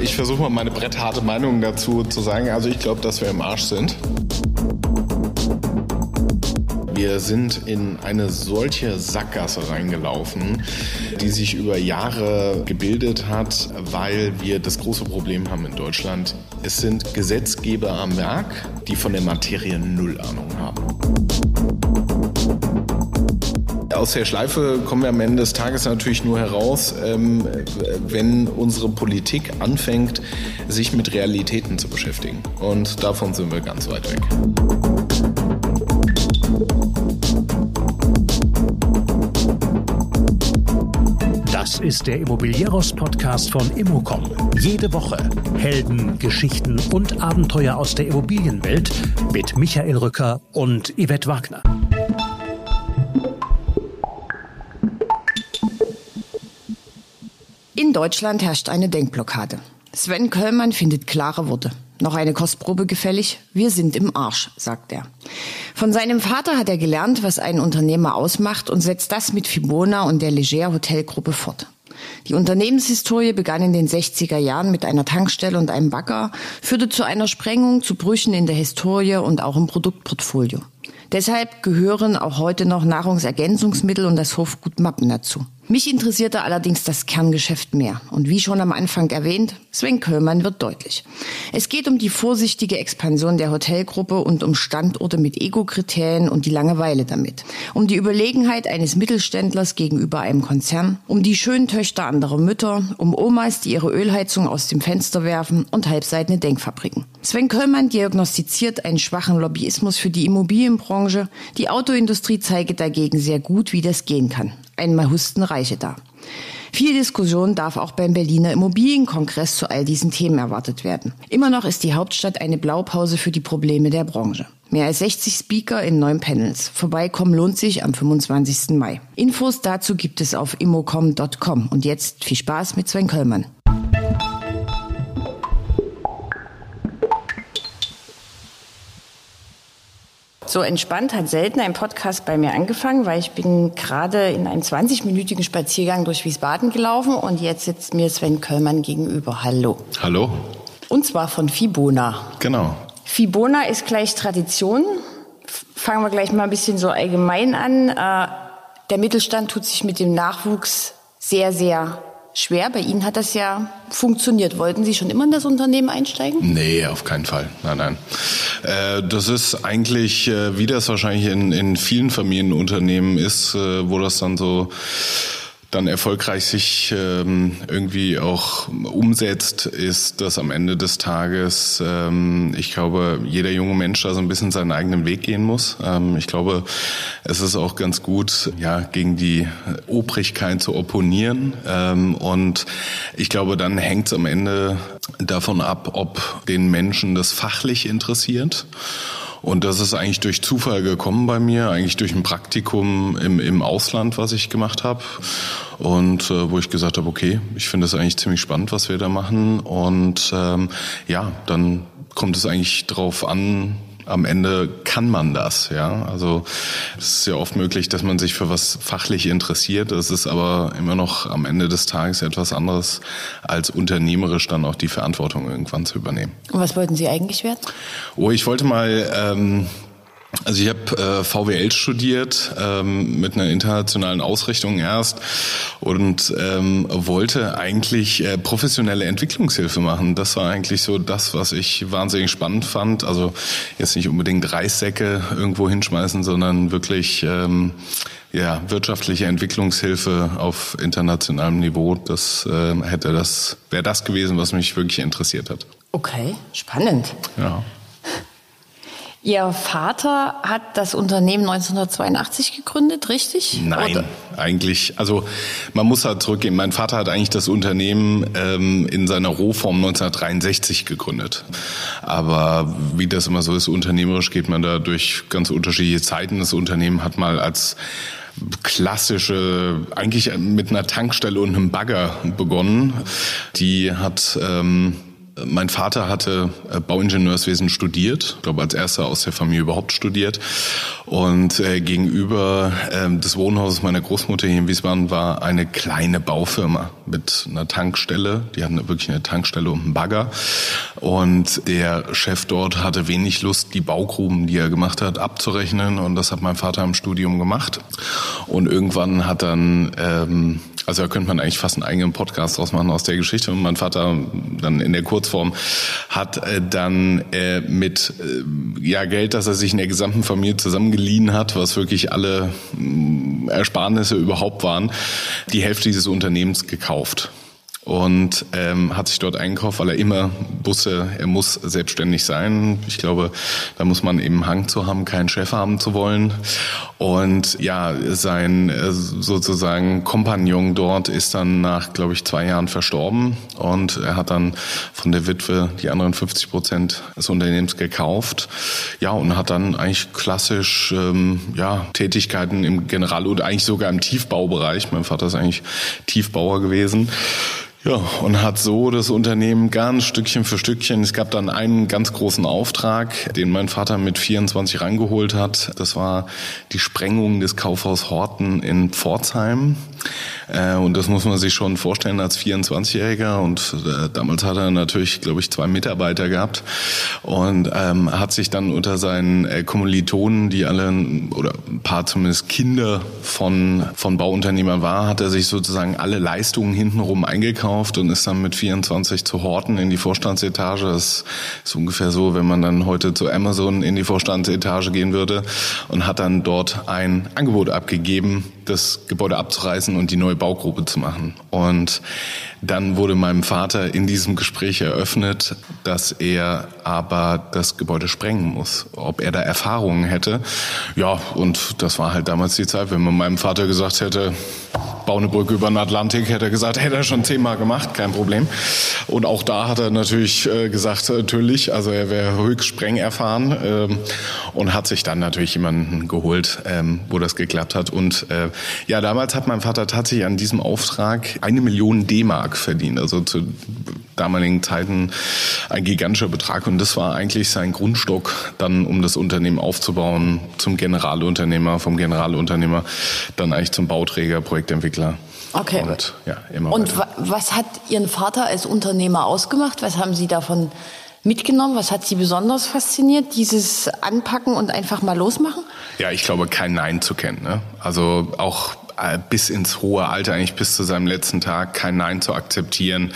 Ich versuche mal meine brettharte Meinung dazu zu sagen. Also ich glaube, dass wir im Arsch sind. Wir sind in eine solche Sackgasse reingelaufen, die sich über Jahre gebildet hat, weil wir das große Problem haben in Deutschland. Es sind Gesetzgeber am Werk, die von der Materie null Ahnung haben. Aus der Schleife kommen wir am Ende des Tages natürlich nur heraus, ähm, wenn unsere Politik anfängt, sich mit Realitäten zu beschäftigen. Und davon sind wir ganz weit weg. Ist der Immobilieros-Podcast von Immocom. Jede Woche Helden, Geschichten und Abenteuer aus der Immobilienwelt mit Michael Rücker und Yvette Wagner. In Deutschland herrscht eine Denkblockade. Sven Köllmann findet klare Worte. Noch eine Kostprobe gefällig? Wir sind im Arsch, sagt er. Von seinem Vater hat er gelernt, was einen Unternehmer ausmacht und setzt das mit Fibona und der Leger Hotelgruppe fort. Die Unternehmenshistorie begann in den 60er Jahren mit einer Tankstelle und einem Bagger, führte zu einer Sprengung, zu Brüchen in der Historie und auch im Produktportfolio. Deshalb gehören auch heute noch Nahrungsergänzungsmittel und das Hofgut Mappen dazu. Mich interessierte allerdings das Kerngeschäft mehr. Und wie schon am Anfang erwähnt, Sven Köllmann wird deutlich. Es geht um die vorsichtige Expansion der Hotelgruppe und um Standorte mit Ego-Kriterien und die Langeweile damit. Um die Überlegenheit eines Mittelständlers gegenüber einem Konzern, um die schönen Töchter anderer Mütter, um Omas, die ihre Ölheizung aus dem Fenster werfen und halbseitene Denkfabriken. Sven Köllmann diagnostiziert einen schwachen Lobbyismus für die Immobilienbranche. Die Autoindustrie zeige dagegen sehr gut, wie das gehen kann einmal husten Reiche da. Viel Diskussion darf auch beim Berliner Immobilienkongress zu all diesen Themen erwartet werden. Immer noch ist die Hauptstadt eine Blaupause für die Probleme der Branche. Mehr als 60 Speaker in neun Panels. Vorbeikommen lohnt sich am 25. Mai. Infos dazu gibt es auf immocom.com. Und jetzt viel Spaß mit Sven Köllmann. So entspannt hat selten ein Podcast bei mir angefangen, weil ich bin gerade in einen 20-minütigen Spaziergang durch Wiesbaden gelaufen und jetzt sitzt mir Sven Köllmann gegenüber. Hallo. Hallo. Und zwar von Fibona. Genau. Fibona ist gleich Tradition. Fangen wir gleich mal ein bisschen so allgemein an. Äh, der Mittelstand tut sich mit dem Nachwuchs sehr, sehr schwer. Bei Ihnen hat das ja funktioniert. Wollten Sie schon immer in das Unternehmen einsteigen? Nee, auf keinen Fall. Nein, nein. Äh, das ist eigentlich, äh, wie das wahrscheinlich in, in vielen Familienunternehmen ist, äh, wo das dann so dann erfolgreich sich ähm, irgendwie auch umsetzt, ist, dass am Ende des Tages, ähm, ich glaube, jeder junge Mensch da so ein bisschen seinen eigenen Weg gehen muss. Ähm, ich glaube, es ist auch ganz gut, ja, gegen die Obrigkeit zu opponieren. Ähm, und ich glaube, dann hängt es am Ende davon ab, ob den Menschen das fachlich interessiert und das ist eigentlich durch Zufall gekommen bei mir, eigentlich durch ein Praktikum im, im Ausland, was ich gemacht habe. Und äh, wo ich gesagt habe, okay, ich finde das eigentlich ziemlich spannend, was wir da machen. Und ähm, ja, dann kommt es eigentlich drauf an, am Ende kann man das, ja. Also es ist ja oft möglich, dass man sich für was fachlich interessiert. Es ist aber immer noch am Ende des Tages etwas anderes, als unternehmerisch dann auch die Verantwortung irgendwann zu übernehmen. Und was wollten Sie eigentlich werden? Oh, ich wollte mal ähm, also ich habe äh, VWL studiert ähm, mit einer internationalen Ausrichtung erst und ähm, wollte eigentlich äh, professionelle Entwicklungshilfe machen. Das war eigentlich so das, was ich wahnsinnig spannend fand. Also jetzt nicht unbedingt Reissäcke irgendwo hinschmeißen, sondern wirklich ähm, ja wirtschaftliche Entwicklungshilfe auf internationalem Niveau. Das äh, hätte das wäre das gewesen, was mich wirklich interessiert hat. Okay, spannend. Ja. Ihr Vater hat das Unternehmen 1982 gegründet, richtig? Nein, Oder? eigentlich. Also man muss halt zurückgehen. Mein Vater hat eigentlich das Unternehmen ähm, in seiner Rohform 1963 gegründet. Aber wie das immer so ist, unternehmerisch geht man da durch ganz unterschiedliche Zeiten. Das Unternehmen hat mal als klassische, eigentlich mit einer Tankstelle und einem Bagger begonnen. Die hat ähm, Mein Vater hatte äh, Bauingenieurswesen studiert, ich glaube als erster aus der Familie überhaupt studiert. Und äh, gegenüber äh, des Wohnhauses meiner Großmutter hier in Wiesbaden war eine kleine Baufirma mit einer Tankstelle. Die hatten wirklich eine Tankstelle und einen Bagger. Und der Chef dort hatte wenig Lust, die Baugruben, die er gemacht hat, abzurechnen. Und das hat mein Vater im Studium gemacht. Und irgendwann hat dann ähm, also da könnte man eigentlich fast einen eigenen Podcast draus machen aus der Geschichte. Und mein Vater dann in der Kurzform hat äh, dann äh, mit äh, ja Geld, das er sich in der gesamten Familie zusammengeliehen hat, was wirklich alle äh, Ersparnisse überhaupt waren, die Hälfte dieses Unternehmens gekauft und ähm, hat sich dort eingekauft, weil er immer wusste, er muss selbstständig sein. Ich glaube, da muss man eben Hang zu haben, keinen Chef haben zu wollen. Und ja, sein äh, sozusagen Kompagnon dort ist dann nach, glaube ich, zwei Jahren verstorben und er hat dann von der Witwe die anderen 50 Prozent des Unternehmens gekauft. Ja, und hat dann eigentlich klassisch ähm, ja Tätigkeiten im General- oder eigentlich sogar im Tiefbaubereich. Mein Vater ist eigentlich Tiefbauer gewesen ja, und hat so das Unternehmen ganz Stückchen für Stückchen. Es gab dann einen ganz großen Auftrag, den mein Vater mit 24 reingeholt hat. Das war die Sprengung des Kaufhaus Horten in Pforzheim. Äh, und das muss man sich schon vorstellen als 24-Jähriger. Und äh, damals hat er natürlich, glaube ich, zwei Mitarbeiter gehabt und ähm, hat sich dann unter seinen äh, Kommilitonen, die alle oder ein paar zumindest Kinder von von Bauunternehmern war, hat er sich sozusagen alle Leistungen hintenrum eingekauft und ist dann mit 24 zu Horten in die Vorstandsetage. Das ist ungefähr so, wenn man dann heute zu Amazon in die Vorstandsetage gehen würde und hat dann dort ein Angebot abgegeben, das Gebäude abzureißen und die neue Baugruppe zu machen. Und dann wurde meinem Vater in diesem Gespräch eröffnet, dass er aber das Gebäude sprengen muss, ob er da Erfahrungen hätte. Ja, und das war halt damals die Zeit, wenn man meinem Vater gesagt hätte, bau eine Brücke über den Atlantik, hätte er gesagt, hätte er schon zehnmal gemacht, kein Problem. Und auch da hat er natürlich äh, gesagt, natürlich, also er wäre höchst spreng erfahren ähm, und hat sich dann natürlich jemanden geholt, ähm, wo das geklappt hat. Und äh, ja, damals hat mein Vater tatsächlich an diesem Auftrag eine Million D-Mark verdient, also zu damaligen Zeiten ein gigantischer Betrag. Und das war eigentlich sein Grundstock, dann um das Unternehmen aufzubauen, zum Generalunternehmer, vom Generalunternehmer dann eigentlich zum Bauträger, Projektentwickler. Okay. Und, ja, immer Und was hat Ihren Vater als Unternehmer ausgemacht? Was haben Sie davon mitgenommen? Was hat Sie besonders fasziniert? Dieses Anpacken und einfach mal losmachen? Ja, ich glaube, kein Nein zu kennen. Ne? Also auch äh, bis ins hohe Alter, eigentlich bis zu seinem letzten Tag, kein Nein zu akzeptieren,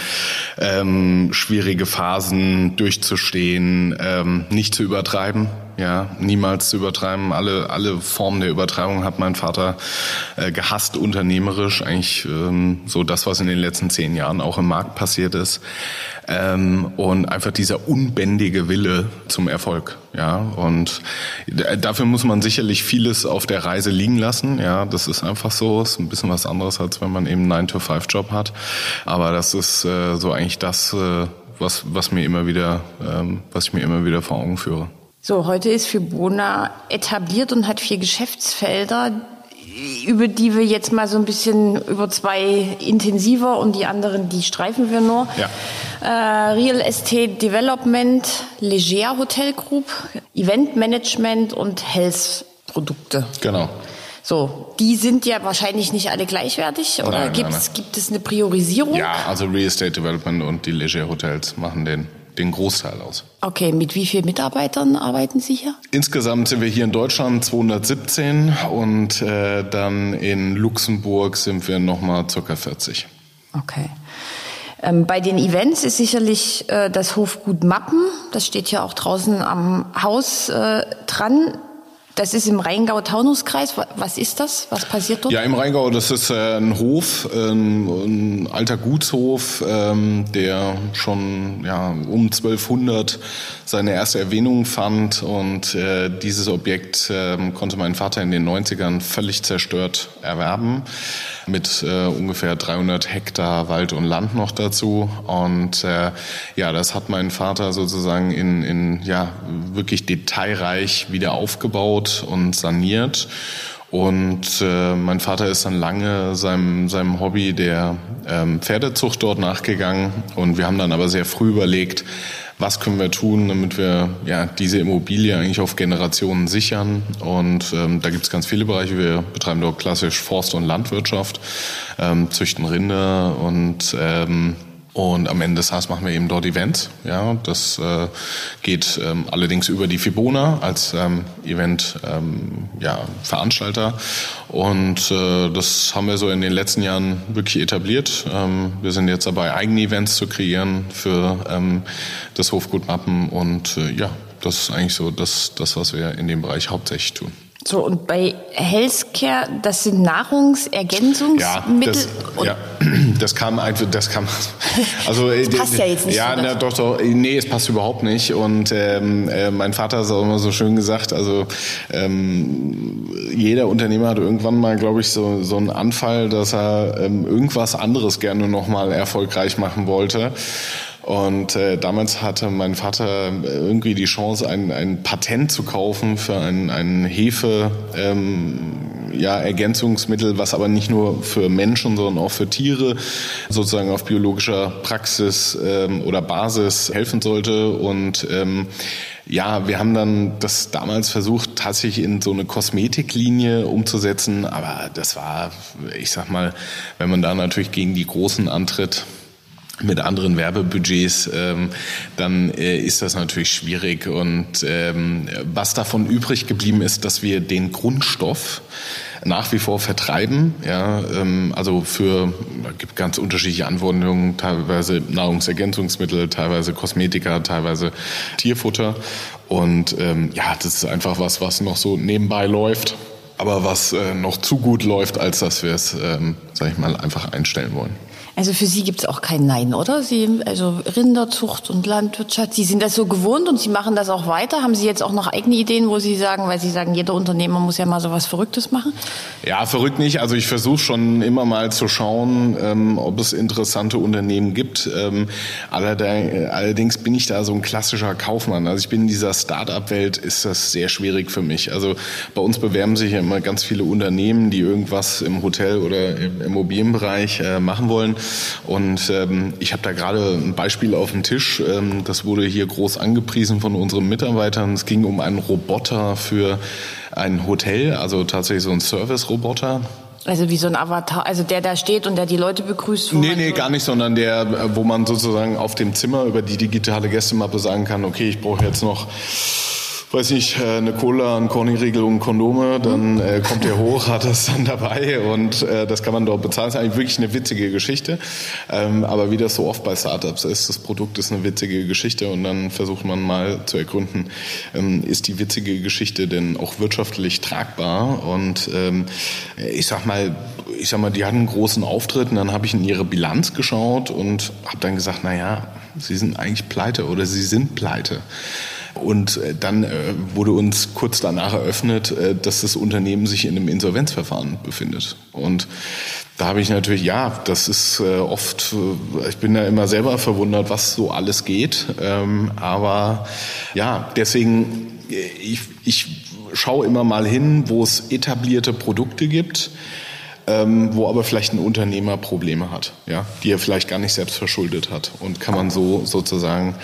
ähm, schwierige Phasen durchzustehen, ähm, nicht zu übertreiben, ja, niemals zu übertreiben. Alle, alle Formen der Übertreibung hat mein Vater äh, gehasst, unternehmerisch. Eigentlich ähm, so das, was in den letzten zehn Jahren auch im Markt passiert ist. Ähm, und einfach dieser unbändige Wille zum Erfolg. Ja, und dafür muss man sicherlich vieles auf der Reise liegen lassen. Ja, das ist einfach so. Ist ein bisschen was anderes, als wenn man eben einen 9-to-5-Job hat. Aber das ist äh, so eigentlich das, äh, was, was mir immer wieder, ähm, was ich mir immer wieder vor Augen führe. So, heute ist Fibona etabliert und hat vier Geschäftsfelder, über die wir jetzt mal so ein bisschen über zwei intensiver und die anderen, die streifen wir nur. Ja. Äh, Real Estate Development, Leger Hotel Group, Event Management und Health Produkte. Genau. So, die sind ja wahrscheinlich nicht alle gleichwertig oder nein, gibt's, nein, nein. gibt es eine Priorisierung? Ja, also Real Estate Development und die Leger Hotels machen den den Großteil aus. Okay, mit wie vielen Mitarbeitern arbeiten Sie hier? Insgesamt sind wir hier in Deutschland 217 und äh, dann in Luxemburg sind wir nochmal ca. 40. Okay. Ähm, bei den Events ist sicherlich äh, das Hofgut Mappen, das steht ja auch draußen am Haus äh, dran. Das ist im Rheingau-Taunus-Kreis. Was ist das? Was passiert dort? Ja, im Rheingau, das ist äh, ein Hof, ein, ein alter Gutshof, ähm, der schon ja, um 1200 seine erste Erwähnung fand. Und äh, dieses Objekt äh, konnte mein Vater in den 90ern völlig zerstört erwerben mit äh, ungefähr 300 Hektar Wald und Land noch dazu. Und äh, ja, das hat mein Vater sozusagen in, in ja wirklich detailreich wieder aufgebaut und saniert Und äh, mein Vater ist dann lange seinem, seinem Hobby der ähm, Pferdezucht dort nachgegangen. Und wir haben dann aber sehr früh überlegt, was können wir tun, damit wir ja diese Immobilie eigentlich auf Generationen sichern. Und ähm, da gibt es ganz viele Bereiche. Wir betreiben dort klassisch Forst- und Landwirtschaft, ähm, züchten Rinder und ähm, und am Ende des Tages machen wir eben dort Events. Ja, das äh, geht ähm, allerdings über die Fibona als ähm, Event ähm, ja. Und äh, das haben wir so in den letzten Jahren wirklich etabliert. Ähm, wir sind jetzt dabei, eigene Events zu kreieren für ähm, das Hofgut Mappen. Und äh, ja, das ist eigentlich so das, das, was wir in dem Bereich hauptsächlich tun. So, und bei Healthcare, das sind Nahrungsergänzungsmittel? Ja, das, ja, das kam einfach, das kam, also. das passt ja jetzt nicht Ja, so na, doch, doch, nee, es passt überhaupt nicht. Und ähm, äh, mein Vater hat es auch immer so schön gesagt, also ähm, jeder Unternehmer hat irgendwann mal, glaube ich, so, so einen Anfall, dass er ähm, irgendwas anderes gerne nochmal erfolgreich machen wollte. Und äh, damals hatte mein Vater irgendwie die Chance, ein, ein Patent zu kaufen für ein, ein Hefe, ähm, ja, Ergänzungsmittel, was aber nicht nur für Menschen, sondern auch für Tiere sozusagen auf biologischer Praxis ähm, oder Basis helfen sollte. Und ähm, ja, wir haben dann das damals versucht, tatsächlich in so eine Kosmetiklinie umzusetzen, aber das war, ich sag mal, wenn man da natürlich gegen die Großen antritt, mit anderen Werbebudgets, ähm, dann äh, ist das natürlich schwierig. Und ähm, was davon übrig geblieben ist, dass wir den Grundstoff nach wie vor vertreiben. Ja, ähm, also für gibt ganz unterschiedliche Anwendungen, teilweise Nahrungsergänzungsmittel, teilweise Kosmetika, teilweise Tierfutter. Und ähm, ja, das ist einfach was, was noch so nebenbei läuft, aber was äh, noch zu gut läuft, als dass wir es, ähm, sag ich mal, einfach einstellen wollen. Also für Sie gibt es auch kein Nein, oder? Sie, also Rinderzucht und Landwirtschaft, Sie sind das so gewohnt und Sie machen das auch weiter. Haben Sie jetzt auch noch eigene Ideen, wo Sie sagen, weil Sie sagen, jeder Unternehmer muss ja mal so was Verrücktes machen? Ja, verrückt nicht. Also ich versuche schon immer mal zu schauen, ähm, ob es interessante Unternehmen gibt. Ähm, allerdings bin ich da so ein klassischer Kaufmann. Also ich bin in dieser Start-up-Welt, ist das sehr schwierig für mich. Also bei uns bewerben sich ja immer ganz viele Unternehmen, die irgendwas im Hotel oder im Immobilienbereich äh, machen wollen. Und ähm, ich habe da gerade ein Beispiel auf dem Tisch. Ähm, das wurde hier groß angepriesen von unseren Mitarbeitern. Es ging um einen Roboter für ein Hotel, also tatsächlich so ein Service-Roboter. Also wie so ein Avatar, also der da steht und der die Leute begrüßt? Nee, nee, gar nicht, sondern der, wo man sozusagen auf dem Zimmer über die digitale Gästemappe sagen kann, okay, ich brauche jetzt noch weiß nicht, äh, eine Cola, ein Corny-Riegel und Kondome, dann äh, kommt der hoch, hat das dann dabei und äh, das kann man dort bezahlen. Das ist eigentlich wirklich eine witzige Geschichte. Ähm, aber wie das so oft bei Startups ist, das Produkt ist eine witzige Geschichte und dann versucht man mal zu ergründen, ähm, ist die witzige Geschichte denn auch wirtschaftlich tragbar? Und ähm, ich sag mal, ich sag mal, die hatten einen großen Auftritt und dann habe ich in ihre Bilanz geschaut und habe dann gesagt, na ja, sie sind eigentlich pleite oder sie sind pleite. Und äh, dann äh, wurde uns kurz danach eröffnet, äh, dass das Unternehmen sich in einem Insolvenzverfahren befindet. Und da habe ich natürlich, ja, das ist oft, ich bin da immer selber verwundert, was so alles geht. Ähm, aber ja, deswegen, ich, ich schaue immer mal hin, wo es etablierte Produkte gibt. Ähm, wo aber vielleicht ein Unternehmer Probleme hat, ja, die er vielleicht gar nicht selbst verschuldet hat und kann man so sozusagen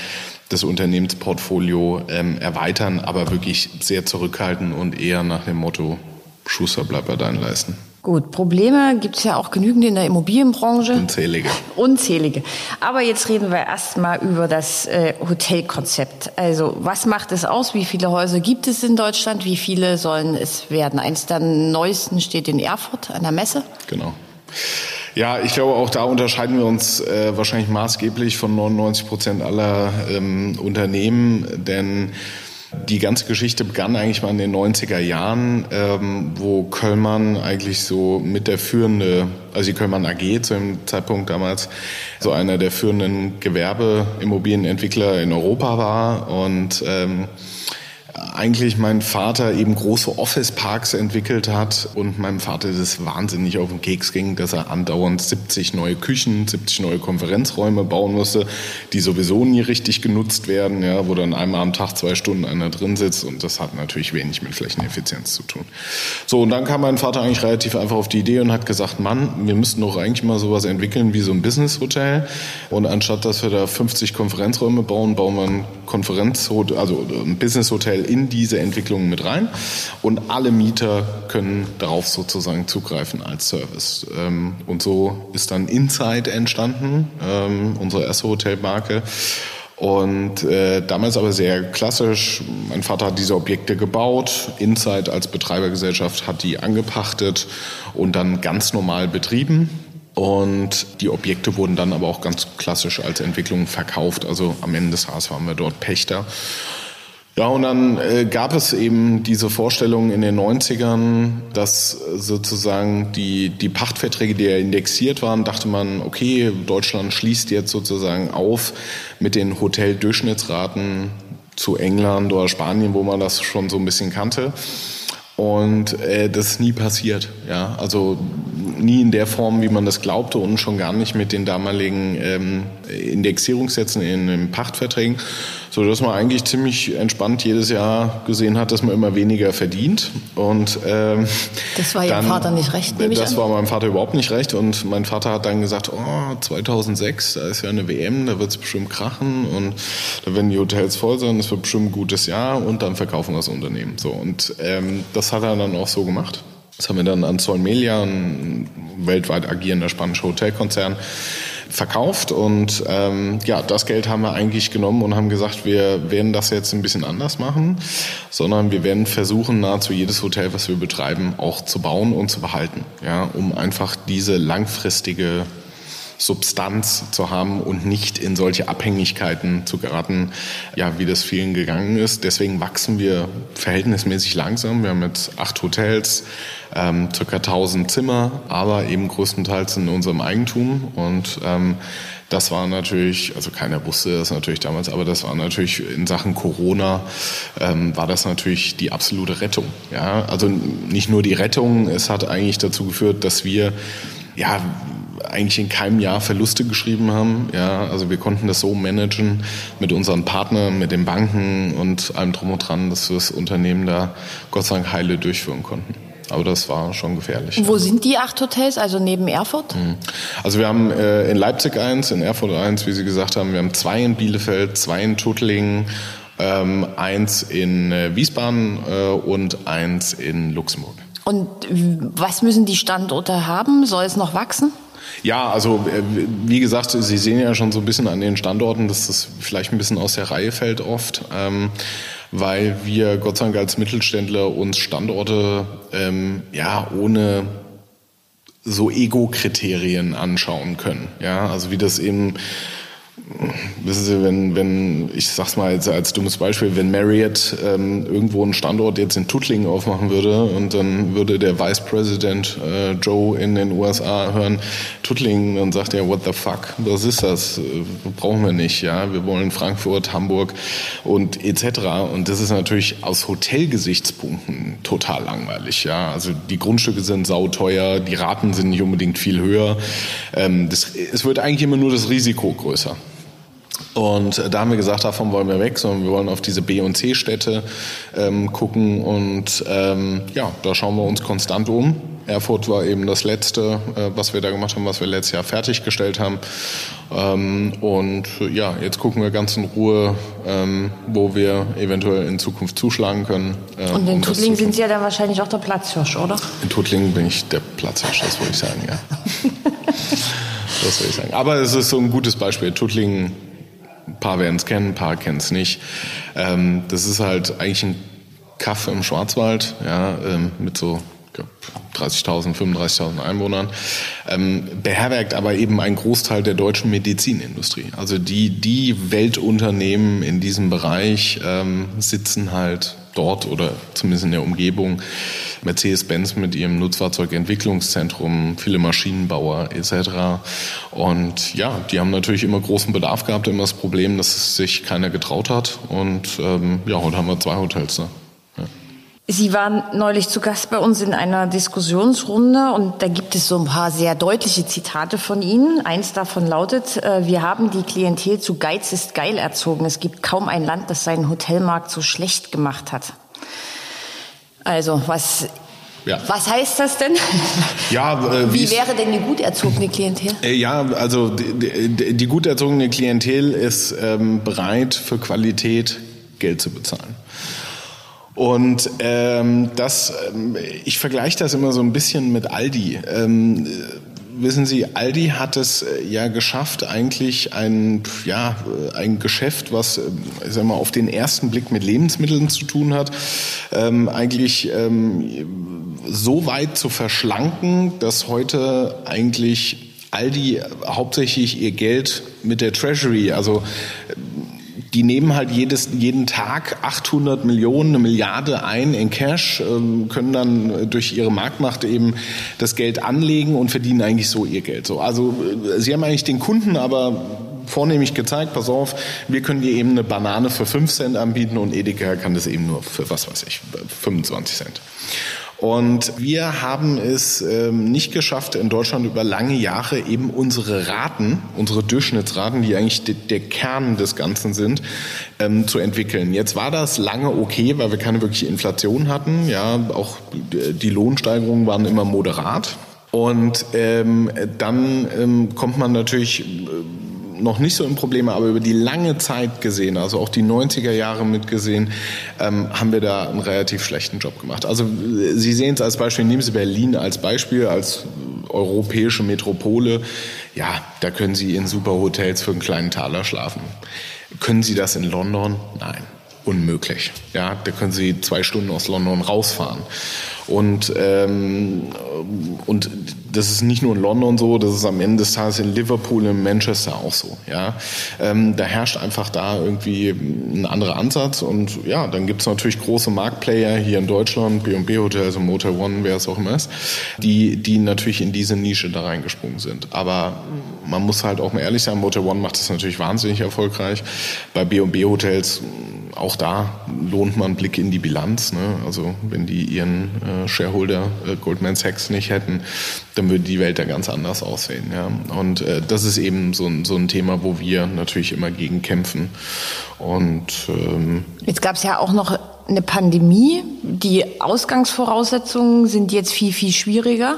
das Unternehmensportfolio ähm, erweitern, aber wirklich sehr zurückhalten und eher nach dem Motto, Schuster bleibt bei deinen Leisten. Gut, Probleme gibt es ja auch genügend in der Immobilienbranche. Unzählige. Unzählige. Aber jetzt reden wir erstmal über das äh, Hotelkonzept. Also was macht es aus? Wie viele Häuser gibt es in Deutschland? Wie viele sollen es werden? Eins der neuesten steht in Erfurt an der Messe. Genau. Ja, ich glaube, auch da unterscheiden wir uns äh, wahrscheinlich maßgeblich von 99 Prozent aller ähm, Unternehmen, denn die ganze Geschichte begann eigentlich mal in den 90er Jahren, ähm, wo Köllmann eigentlich so mit der führende, also die Köllmann AG zu dem Zeitpunkt damals so einer der führenden Gewerbeimmobilienentwickler in Europa war und ähm, eigentlich mein Vater eben große Office-Parks entwickelt hat und meinem Vater das wahnsinnig auf den Keks ging, dass er andauernd 70 neue Küchen, 70 neue Konferenzräume bauen musste, die sowieso nie richtig genutzt werden, ja, wo dann einmal am Tag zwei Stunden einer drin sitzt und das hat natürlich wenig mit Flächeneffizienz zu tun. So, und dann kam mein Vater eigentlich relativ einfach auf die Idee und hat gesagt, Mann, wir müssten doch eigentlich mal sowas entwickeln wie so ein Business-Hotel und anstatt, dass wir da 50 Konferenzräume bauen, bauen wir ein Konferenzhotel, also ein Business-Hotel in diese Entwicklung mit rein und alle Mieter können darauf sozusagen zugreifen als Service. Ähm, und so ist dann Inside entstanden, ähm, unsere erste Hotelmarke. Und äh, damals aber sehr klassisch. Mein Vater hat diese Objekte gebaut. Inside als Betreibergesellschaft hat die angepachtet und dann ganz normal betrieben. Und die Objekte wurden dann aber auch ganz klassisch als Entwicklung verkauft. Also am Ende des Tages waren wir dort Pächter. Ja, und dann äh, gab es eben diese Vorstellung in den 90ern, dass sozusagen die, die Pachtverträge, die ja indexiert waren, dachte man, okay, Deutschland schließt jetzt sozusagen auf mit den Hoteldurchschnittsraten zu England oder Spanien, wo man das schon so ein bisschen kannte. Und äh, das ist nie passiert. Ja, also nie in der Form, wie man das glaubte und schon gar nicht mit den damaligen ähm, Indexierungssätzen in den Pachtverträgen so dass man eigentlich ziemlich entspannt jedes Jahr gesehen hat, dass man immer weniger verdient. Und ähm, das war Ihrem Vater nicht recht, nehme Das war meinem Vater überhaupt nicht recht. Und mein Vater hat dann gesagt, oh, 2006, da ist ja eine WM, da wird es bestimmt krachen und da werden die Hotels voll sein, das wird bestimmt ein gutes Jahr und dann verkaufen wir das Unternehmen. So und ähm, das hat er dann auch so gemacht. Das haben wir dann an Solmelia, ein weltweit agierender spanischer Hotelkonzern, verkauft. Und ähm, ja, das Geld haben wir eigentlich genommen und haben gesagt, wir werden das jetzt ein bisschen anders machen, sondern wir werden versuchen, nahezu jedes Hotel, was wir betreiben, auch zu bauen und zu behalten, ja, um einfach diese langfristige Substanz zu haben und nicht in solche Abhängigkeiten zu geraten, ja, wie das vielen gegangen ist. Deswegen wachsen wir verhältnismäßig langsam. Wir haben jetzt acht Hotels, ähm, circa 1000 Zimmer, aber eben größtenteils in unserem Eigentum und ähm, das war natürlich, also keiner wusste das natürlich damals, aber das war natürlich in Sachen Corona, ähm, war das natürlich die absolute Rettung. Ja, also nicht nur die Rettung, es hat eigentlich dazu geführt, dass wir ja, eigentlich in keinem Jahr Verluste geschrieben haben. Ja, also wir konnten das so managen mit unseren Partnern, mit den Banken und allem drum und dran, dass wir das Unternehmen da Gott sei Dank heile durchführen konnten. Aber das war schon gefährlich. Wo sind die acht Hotels, also neben Erfurt? Mhm. Also wir haben äh, in Leipzig eins, in Erfurt eins, wie Sie gesagt haben. Wir haben zwei in Bielefeld, zwei in Tuttlingen, ähm, eins in äh, Wiesbaden äh, und eins in Luxemburg. Und was müssen die Standorte haben? Soll es noch wachsen? Ja, also äh, wie gesagt, Sie sehen ja schon so ein bisschen an den Standorten, dass das vielleicht ein bisschen aus der Reihe fällt oft, ähm, weil wir Gott sei Dank als Mittelständler uns Standorte ähm, ja ohne so Ego-Kriterien anschauen können. Ja, also wie das eben Wissen Sie, wenn, wenn, ich sag's mal jetzt als dummes Beispiel, wenn Marriott ähm, irgendwo einen Standort jetzt in Tuttlingen aufmachen würde und dann würde der Vice President äh, Joe in den USA hören, Tuttlingen, dann sagt er, what the fuck, was ist das? Äh, brauchen wir nicht, ja. Wir wollen Frankfurt, Hamburg und etc. Und das ist natürlich aus Hotelgesichtspunkten total langweilig, ja. Also die Grundstücke sind sauteuer, die Raten sind nicht unbedingt viel höher. Ähm, das, es wird eigentlich immer nur das Risiko größer. Und da haben wir gesagt, davon wollen wir weg, sondern wir wollen auf diese B- und C-Städte ähm, gucken. Und ähm, ja, da schauen wir uns konstant um. Erfurt war eben das letzte, äh, was wir da gemacht haben, was wir letztes Jahr fertiggestellt haben. Ähm, und ja, jetzt gucken wir ganz in Ruhe, ähm, wo wir eventuell in Zukunft zuschlagen können. Äh, und in um Tuttlingen sind Sie ja dann wahrscheinlich auch der Platzhirsch, oder? In Tuttlingen bin ich der Platzhirsch, das würde ich sagen, ja. das würde ich sagen. Aber es ist so ein gutes Beispiel. Tuttlingen ein paar werden es kennen, ein paar kennen es nicht. Ähm, das ist halt eigentlich ein Kaff im Schwarzwald, ja, ähm, mit so 30.000, 35.000 Einwohnern, ähm, beherbergt aber eben einen Großteil der deutschen Medizinindustrie. Also die, die Weltunternehmen in diesem Bereich ähm, sitzen halt dort oder zumindest in der Umgebung. Mercedes-Benz mit ihrem Nutzfahrzeugentwicklungszentrum, viele Maschinenbauer etc. Und ja, die haben natürlich immer großen Bedarf gehabt, immer das Problem, dass sich keiner getraut hat. Und ähm, ja, heute haben wir zwei Hotels. Ne? Sie waren neulich zu Gast bei uns in einer Diskussionsrunde und da gibt es so ein paar sehr deutliche Zitate von Ihnen. Eins davon lautet, äh, wir haben die Klientel zu Geiz ist geil erzogen. Es gibt kaum ein Land, das seinen Hotelmarkt so schlecht gemacht hat. Also, was ja. Was heißt das denn? Ja, äh, wie wäre denn die gut erzogene Klientel? Äh, ja, also die, die, die gut erzogene Klientel ist ähm, bereit für Qualität Geld zu bezahlen. Und ähm, das, ähm, ich vergleiche das immer so ein bisschen mit Aldi. Ähm, wissen Sie, Aldi hat es äh, ja geschafft, eigentlich ein, ja, äh, ein Geschäft, was äh, ich sag mal, auf den ersten Blick mit Lebensmitteln zu tun hat, ähm, eigentlich ähm, so weit zu verschlanken, dass heute eigentlich Aldi hauptsächlich ihr Geld mit der Treasury, also die nehmen halt jedes, jeden Tag 800 Millionen, eine Milliarde ein in Cash, ähm, können dann durch ihre Marktmacht eben das Geld anlegen und verdienen eigentlich so ihr Geld. So, also äh, sie haben eigentlich den Kunden aber vornehmlich gezeigt, pass auf, wir können dir eben eine Banane für 5 Cent anbieten und Edeka kann das eben nur für, was weiß ich, 25 Cent. Und wir haben es ähm, nicht geschafft, in Deutschland über lange Jahre eben unsere Raten, unsere Durchschnittsraten, die eigentlich de der Kern des Ganzen sind, ähm, zu entwickeln. Jetzt war das lange okay, weil wir keine wirkliche Inflation hatten. Ja, auch die Lohnsteigerungen waren immer moderat. Und ähm, dann ähm, kommt man natürlich noch nicht so in Probleme, aber über die lange Zeit gesehen, also auch die 90er Jahre mitgesehen, ähm, haben wir da einen relativ schlechten Job gemacht. Also Sie sehen es als Beispiel, nehmen Sie Berlin als Beispiel, als europäische Metropole. Ja, da können Sie in super Hotels für einen kleinen Taler schlafen. Können Sie das in London? Nein unmöglich. Ja, da können Sie zwei Stunden aus London rausfahren. Und, ähm, und das ist nicht nur in London so, das ist am Ende des Tages in Liverpool, in Manchester auch so. Ja, ähm, da herrscht einfach da irgendwie ein anderer Ansatz. Und ja, dann gibt es natürlich große Marktplayer hier in Deutschland, B&B Hotels also Motel One, wer es auch immer ist, die, die natürlich in diese Nische da reingesprungen sind. Aber man muss halt auch mal ehrlich sein, Motel One macht das natürlich wahnsinnig erfolgreich. Bei B&B Hotels auch da lohnt man einen Blick in die Bilanz. Ne? Also wenn die ihren äh, Shareholder äh, Goldman Sachs nicht hätten, dann würde die Welt ja ganz anders aussehen. Ja? Und äh, das ist eben so ein, so ein Thema, wo wir natürlich immer gegen kämpfen. Und ähm, jetzt gab es ja auch noch eine Pandemie. Die Ausgangsvoraussetzungen sind jetzt viel, viel schwieriger.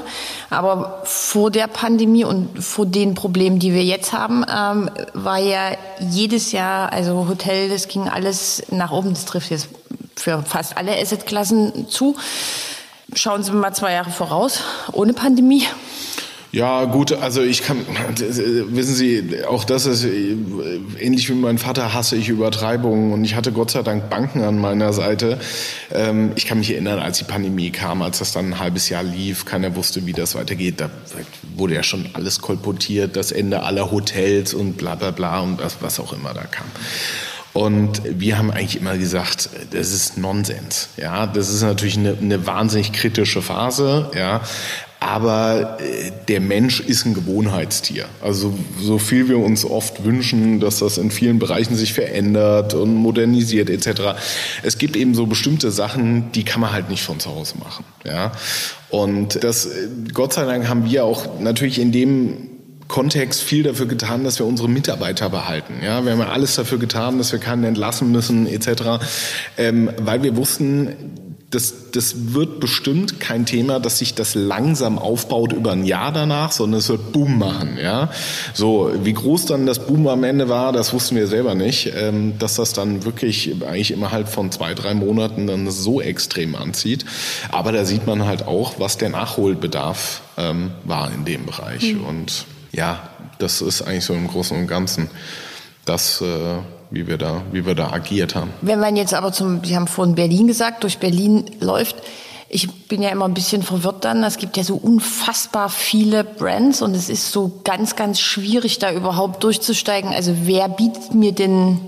Aber vor der Pandemie und vor den Problemen, die wir jetzt haben, ähm, war ja jedes Jahr, also Hotel, das ging alles nach oben. Das trifft jetzt für fast alle Assetklassen zu. Schauen Sie mal zwei Jahre voraus, ohne Pandemie. Ja, gut, also ich kann, wissen Sie, auch das ist ähnlich wie mein Vater hasse ich Übertreibungen und ich hatte Gott sei Dank Banken an meiner Seite. Ähm, ich kann mich erinnern, als die Pandemie kam, als das dann ein halbes Jahr lief, keiner wusste, wie das weitergeht. Da wurde ja schon alles kolportiert, das Ende aller Hotels und bla bla bla und was, was auch immer da kam. Und wir haben eigentlich immer gesagt, das ist Nonsens. Ja, das ist natürlich eine, eine wahnsinnig kritische Phase. Ja, aber äh, der Mensch ist ein Gewohnheitstier. Also so viel wir uns oft wünschen, dass das in vielen Bereichen sich verändert und modernisiert etc. Es gibt eben so bestimmte Sachen, die kann man halt nicht von zu Hause machen. Ja, und das äh, Gott sei Dank haben wir auch natürlich in dem Kontext viel dafür getan, dass wir unsere Mitarbeiter behalten. Ja, wir haben ja alles dafür getan, dass wir keinen entlassen müssen etc., ähm, weil wir wussten, das, das wird bestimmt kein Thema, dass sich das langsam aufbaut über ein Jahr danach, sondern es wird Boom machen. Ja, so wie groß dann das Boom am Ende war, das wussten wir selber nicht, ähm, dass das dann wirklich eigentlich innerhalb von zwei drei Monaten dann so extrem anzieht. Aber da sieht man halt auch, was der Nachholbedarf ähm, war in dem Bereich mhm. und ja, das ist eigentlich so im Großen und Ganzen das, äh, wie wir da, wie wir da agiert haben. Wenn man jetzt aber zum, Sie haben vorhin Berlin gesagt, durch Berlin läuft, ich bin ja immer ein bisschen verwirrt dann. Es gibt ja so unfassbar viele Brands und es ist so ganz, ganz schwierig, da überhaupt durchzusteigen. Also wer bietet mir denn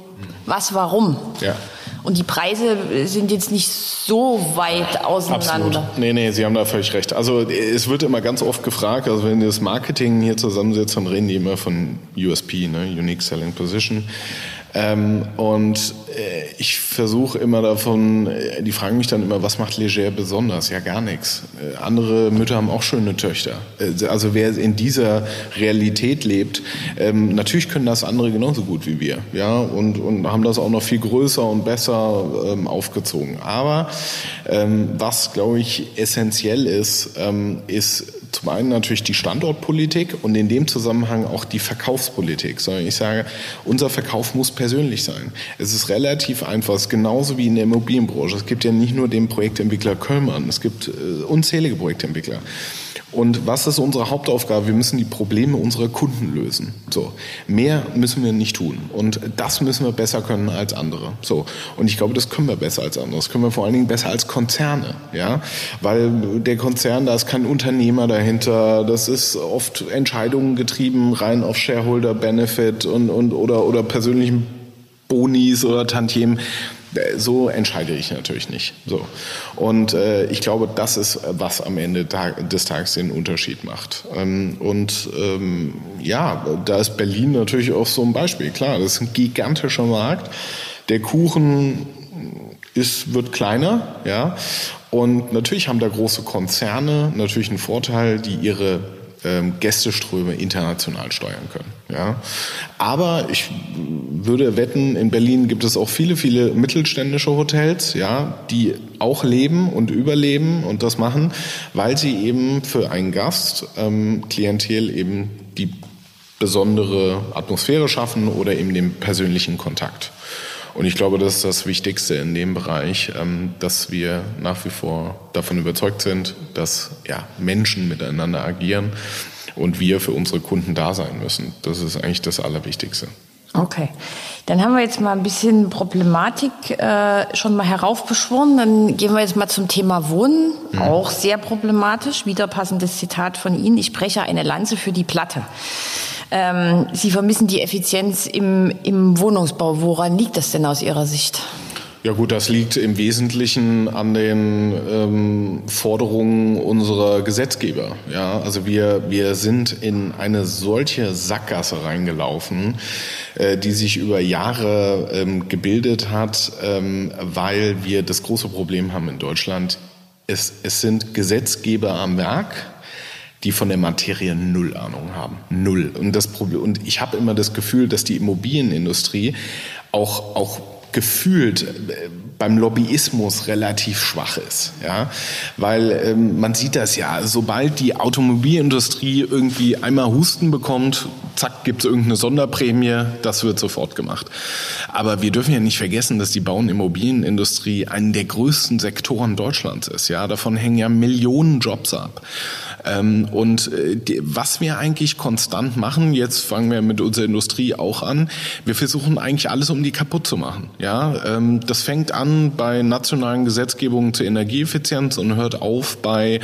was, warum? Ja. Und die Preise sind jetzt nicht so weit auseinander. Absolut. Nee, nee, Sie haben da völlig recht. Also es wird immer ganz oft gefragt, also wenn das Marketing hier zusammensetzt, dann reden die immer von USP, ne? Unique Selling Position. Ähm, und äh, ich versuche immer davon, äh, die fragen mich dann immer, was macht Leger besonders? Ja, gar nichts. Äh, andere Mütter haben auch schöne Töchter. Äh, also wer in dieser Realität lebt, ähm, natürlich können das andere genauso gut wie wir, ja, und, und haben das auch noch viel größer und besser ähm, aufgezogen. Aber ähm, was, glaube ich, essentiell ist, ähm, ist zum einen natürlich die Standortpolitik und in dem Zusammenhang auch die Verkaufspolitik, sondern ich sage, unser Verkauf muss persönlich sein. Es ist relativ einfach, es ist genauso wie in der Immobilienbranche. Es gibt ja nicht nur den Projektentwickler Kölmann, es gibt äh, unzählige Projektentwickler. Und was ist unsere Hauptaufgabe? Wir müssen die Probleme unserer Kunden lösen. So. Mehr müssen wir nicht tun. Und das müssen wir besser können als andere. So. Und ich glaube, das können wir besser als andere. Das können wir vor allen Dingen besser als Konzerne. Ja. Weil der Konzern, da ist kein Unternehmer dahinter. Das ist oft Entscheidungen getrieben rein auf Shareholder Benefit und, und, oder, oder persönlichen Bonis oder Tantiemen so entscheide ich natürlich nicht. So. Und äh, ich glaube, das ist, was am Ende des Tages den Unterschied macht. Ähm, und ähm, ja, da ist Berlin natürlich auch so ein Beispiel. Klar, das ist ein gigantischer Markt. Der Kuchen ist, wird kleiner, ja. Und natürlich haben da große Konzerne natürlich einen Vorteil, die ihre ähm, Gästeströme international steuern können. Ja. Aber ich würde wetten, in Berlin gibt es auch viele, viele mittelständische Hotels, ja, die auch leben und überleben und das machen, weil sie eben für einen Gast ähm, Klientel eben die besondere Atmosphäre schaffen oder eben den persönlichen Kontakt. Und ich glaube, das ist das Wichtigste in dem Bereich, ähm, dass wir nach wie vor davon überzeugt sind, dass ja, Menschen miteinander agieren und wir für unsere Kunden da sein müssen. Das ist eigentlich das Allerwichtigste. Okay, dann haben wir jetzt mal ein bisschen Problematik äh, schon mal heraufbeschworen. Dann gehen wir jetzt mal zum Thema Wohnen. Mhm. Auch sehr problematisch. Wieder passendes Zitat von Ihnen. Ich breche eine Lanze für die Platte. Ähm, Sie vermissen die Effizienz im, im Wohnungsbau. Woran liegt das denn aus Ihrer Sicht? Ja gut, das liegt im Wesentlichen an den ähm, Forderungen unserer Gesetzgeber. Ja, also wir wir sind in eine solche Sackgasse reingelaufen, äh, die sich über Jahre ähm, gebildet hat, ähm, weil wir das große Problem haben in Deutschland. Es, es sind Gesetzgeber am Werk, die von der Materie null Ahnung haben. Null. Und das Problem, und ich habe immer das Gefühl, dass die Immobilienindustrie auch, auch gefühlt äh, beim Lobbyismus relativ schwach ist, ja, weil ähm, man sieht das ja, sobald die Automobilindustrie irgendwie einmal Husten bekommt, zack, gibt's irgendeine Sonderprämie, das wird sofort gemacht. Aber wir dürfen ja nicht vergessen, dass die Bau- und Immobilienindustrie einen der größten Sektoren Deutschlands ist, ja, davon hängen ja Millionen Jobs ab. Ähm, und äh, was wir eigentlich konstant machen, jetzt fangen wir mit unserer Industrie auch an, wir versuchen eigentlich alles, um die kaputt zu machen. Ja, ähm, das fängt an bei nationalen Gesetzgebungen zur Energieeffizienz und hört auf bei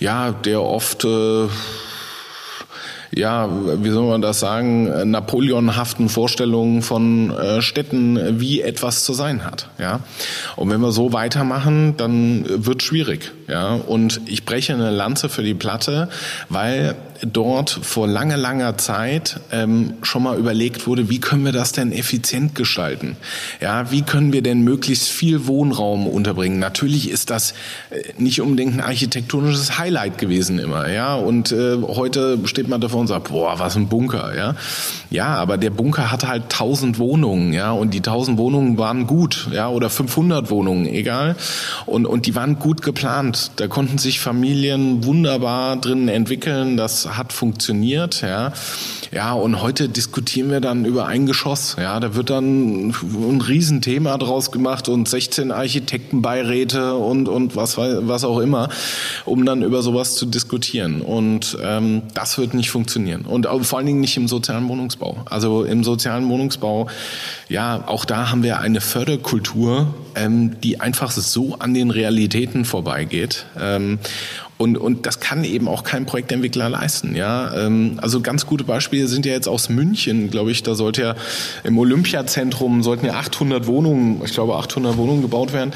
ja der oft äh, ja, wie soll man das sagen, napoleonhaften Vorstellungen von äh, Städten, wie etwas zu sein hat. Ja, und wenn wir so weitermachen, dann wird schwierig. Ja, und ich breche eine Lanze für die Platte, weil dort vor langer, langer Zeit ähm, schon mal überlegt wurde, wie können wir das denn effizient gestalten? Ja, wie können wir denn möglichst viel Wohnraum unterbringen? Natürlich ist das äh, nicht unbedingt ein architektonisches Highlight gewesen immer, ja. Und äh, heute steht man davor und sagt, boah, was ein Bunker, ja. Ja, aber der Bunker hatte halt 1000 Wohnungen, ja, und die 1000 Wohnungen waren gut, ja, oder 500 Wohnungen, egal. Und und die waren gut geplant. Da konnten sich Familien wunderbar drin entwickeln. Das hat funktioniert, ja. Ja, und heute diskutieren wir dann über ein Geschoss, ja. Da wird dann ein Riesenthema draus gemacht und 16 Architektenbeiräte und, und was, was auch immer, um dann über sowas zu diskutieren. Und ähm, das wird nicht funktionieren. Und vor allen Dingen nicht im sozialen Wohnungsbau. Also im sozialen Wohnungsbau, ja, auch da haben wir eine Förderkultur, ähm, die einfach so an den Realitäten vorbeigeht. Ähm, Und, und das kann eben auch kein Projektentwickler leisten. Ja, ähm, also ganz gute Beispiele sind ja jetzt aus München, glaube ich. Da sollte ja im Olympiazentrum sollten ja 800 Wohnungen, ich glaube 800 Wohnungen gebaut werden.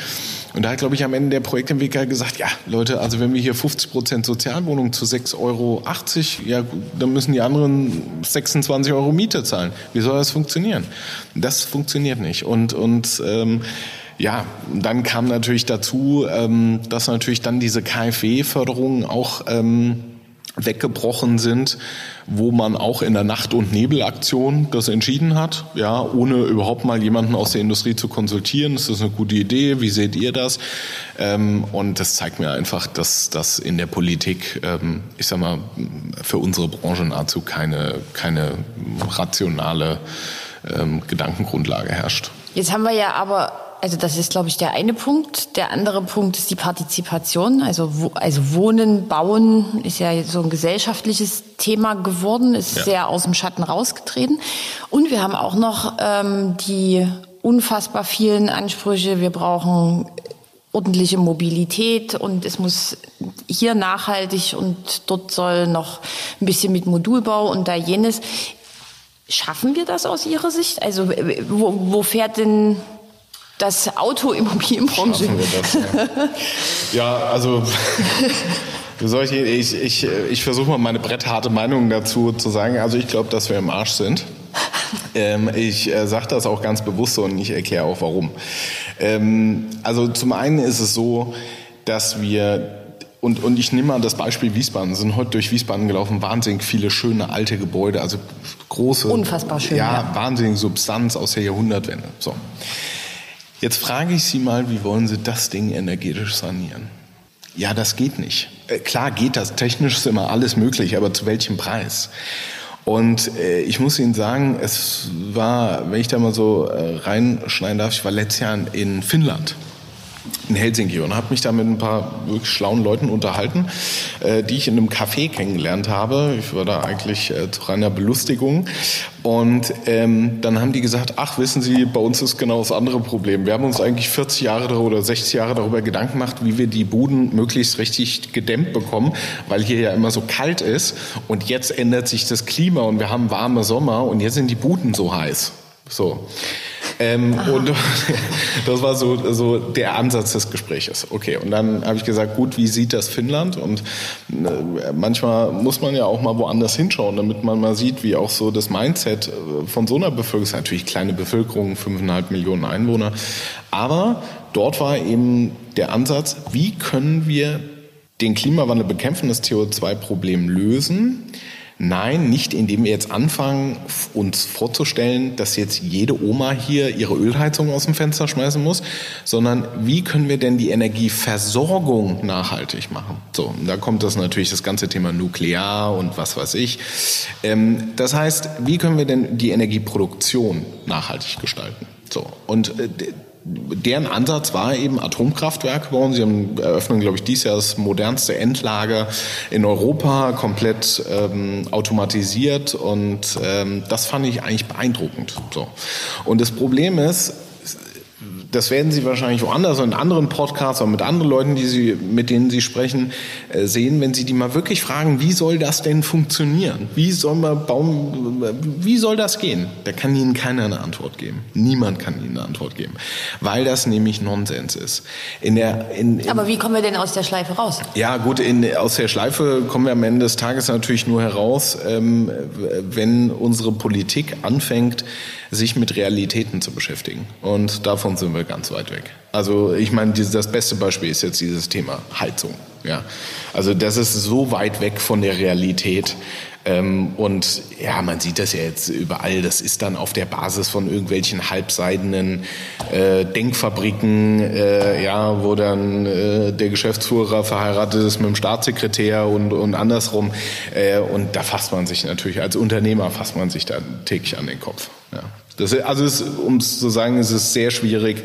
Und da hat, glaube ich, am Ende der Projektentwickler gesagt, ja, Leute, also wenn wir hier 50 Prozent Sozialwohnungen zu 6,80 Euro, ja, dann müssen die anderen 26 Euro Miete zahlen. Wie soll das funktionieren? Das funktioniert nicht. Und, und ähm, ja, dann kam natürlich dazu, ähm, dass natürlich dann diese KfW-Förderungen auch ähm, weggebrochen sind, wo man auch in der Nacht- und Nebelaktion das entschieden hat, ja, ohne überhaupt mal jemanden aus der Industrie zu konsultieren. Ist das eine gute Idee? Wie seht ihr das? Ähm, und das zeigt mir einfach, dass das in der Politik, ähm, ich sag mal, für unsere Branche nahezu keine, keine rationale ähm, Gedankengrundlage herrscht. Jetzt haben wir ja aber also das ist, glaube ich, der eine Punkt. Der andere Punkt ist die Partizipation. Also, also Wohnen, Bauen ist ja so ein gesellschaftliches Thema geworden, ist ja. sehr aus dem Schatten rausgetreten. Und wir haben auch noch ähm, die unfassbar vielen Ansprüche. Wir brauchen ordentliche Mobilität und es muss hier nachhaltig und dort soll noch ein bisschen mit Modulbau und da jenes. Schaffen wir das aus Ihrer Sicht? Also wo, wo fährt denn das Autoimmobilienbranche. Ja. ja, also ich, ich, ich, ich versuche mal meine brettharte Meinung dazu zu sagen. Also ich glaube, dass wir im Arsch sind. Ähm, ich äh, sage das auch ganz bewusst und ich erkläre auch warum. Ähm, also zum einen ist es so, dass wir und, und ich nehme mal das Beispiel Wiesbaden. Wir sind heute durch Wiesbaden gelaufen, wahnsinnig viele schöne alte Gebäude, also große. Unfassbar schön. Ja, ja. wahnsinnige Substanz aus der Jahrhundertwende. So. Jetzt frage ich Sie mal, wie wollen Sie das Ding energetisch sanieren? Ja, das geht nicht. Äh, klar geht das, technisch ist immer alles möglich, aber zu welchem Preis? Und äh, ich muss Ihnen sagen, es war, wenn ich da mal so äh, reinschneiden darf, ich war letztes Jahr in Finnland in Helsinki und habe mich da mit ein paar wirklich schlauen Leuten unterhalten, äh, die ich in einem Café kennengelernt habe. Ich war da eigentlich äh, zu reiner Belustigung. Und ähm, dann haben die gesagt, ach, wissen Sie, bei uns ist genau das andere Problem. Wir haben uns eigentlich 40 Jahre oder 60 Jahre darüber Gedanken gemacht, wie wir die Buden möglichst richtig gedämmt bekommen, weil hier ja immer so kalt ist. Und jetzt ändert sich das Klima und wir haben warme Sommer und jetzt sind die Buden so heiß. So. Ähm, und das war so, so der Ansatz des Gespräches. Okay, und dann habe ich gesagt, gut, wie sieht das Finnland? Und äh, manchmal muss man ja auch mal woanders hinschauen, damit man mal sieht, wie auch so das Mindset äh, von so einer Bevölkerung ist. Natürlich kleine Bevölkerung, fünfeinhalb Millionen Einwohner. Aber dort war eben der Ansatz, wie können wir den Klimawandel bekämpfen, das CO2-Problem lösen? Nein, nicht indem wir jetzt anfangen, uns vorzustellen, dass jetzt jede Oma hier ihre Ölheizung aus dem Fenster schmeißen muss, sondern wie können wir denn die Energieversorgung nachhaltig machen? So, da kommt das natürlich das ganze Thema Nuklear und was weiß ich. Ähm, das heißt, wie können wir denn die Energieproduktion nachhaltig gestalten? So, und äh, deren Ansatz war eben Atomkraftwerke bauen. Sie haben eröffnen, glaube ich, dieses Jahr das modernste Endlager in Europa, komplett ähm, automatisiert und ähm, das fand ich eigentlich beeindruckend. So. Und das Problem ist, das werden Sie wahrscheinlich woanders in anderen Podcasts oder mit anderen Leuten, die Sie, mit denen Sie sprechen, äh, sehen, wenn Sie die mal wirklich fragen, wie soll das denn funktionieren? Wie soll man bauen, wie soll das gehen? Da kann Ihnen keiner eine Antwort geben. Niemand kann Ihnen eine Antwort geben. Weil das nämlich Nonsens ist. In der, in, in Aber wie kommen wir denn aus der Schleife raus? Ja, gut, in, aus der Schleife kommen wir am Ende des Tages natürlich nur heraus, ähm, wenn unsere Politik anfängt, sich mit Realitäten zu beschäftigen. Und davon sind wir ganz weit weg. Also ich meine, das beste Beispiel ist jetzt dieses Thema Heizung. Ja, also das ist so weit weg von der Realität. Ähm, und ja, man sieht das ja jetzt überall. Das ist dann auf der Basis von irgendwelchen halbseidenen äh, Denkfabriken, äh, ja, wo dann äh, der Geschäftsführer verheiratet ist mit dem Staatssekretär und, und andersrum. Äh, und da fasst man sich natürlich als Unternehmer fasst man sich da täglich an den Kopf. Ja. Das, also um es zu sagen, ist es sehr schwierig,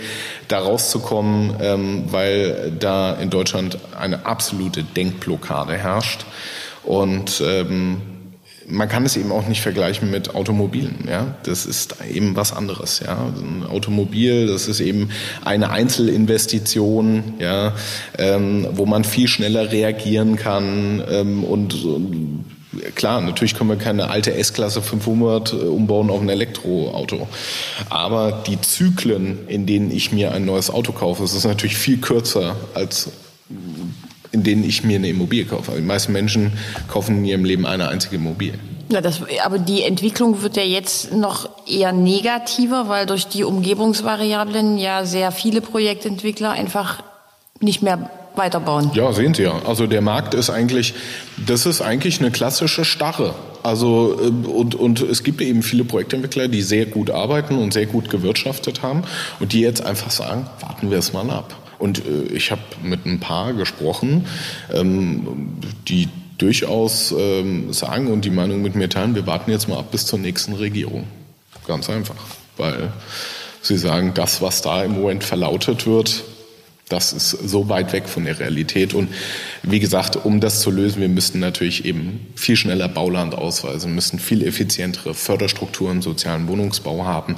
da rauszukommen, ähm, weil da in Deutschland eine absolute Denkblockade herrscht. Und ähm, man kann es eben auch nicht vergleichen mit Automobilen. Ja, das ist eben was anderes. Ja, ein Automobil, das ist eben eine Einzelinvestition, ja, ähm, wo man viel schneller reagieren kann ähm, und, und Klar, natürlich können wir keine alte S-Klasse 500 äh, umbauen auf ein Elektroauto. Aber die Zyklen, in denen ich mir ein neues Auto kaufe, ist natürlich viel kürzer als in denen ich mir eine Immobilie kaufe. Die meisten Menschen kaufen in ihrem Leben eine einzige Immobilie. Ja, das, aber die Entwicklung wird ja jetzt noch eher negativer, weil durch die Umgebungsvariablen ja sehr viele Projektentwickler einfach nicht mehr weiterbauen. Ja, sehen Sie ja. Also der Markt ist eigentlich, das ist eigentlich eine klassische Starre. Also äh, und, und es gibt eben viele Projektentwickler, die sehr gut arbeiten und sehr gut gewirtschaftet haben und die jetzt einfach sagen, warten wir es mal ab. Und äh, ich habe mit ein paar gesprochen, ähm, die durchaus ähm, sagen und die Meinung mit mir teilen, wir warten jetzt mal ab bis zur nächsten Regierung. Ganz einfach. Weil sie sagen, das, was da im Moment verlautet wird, das ist so weit weg von der Realität. Und wie gesagt, um das zu lösen, wir müssten natürlich eben viel schneller Bauland ausweisen, müssen viel effizientere Förderstrukturen im sozialen Wohnungsbau haben.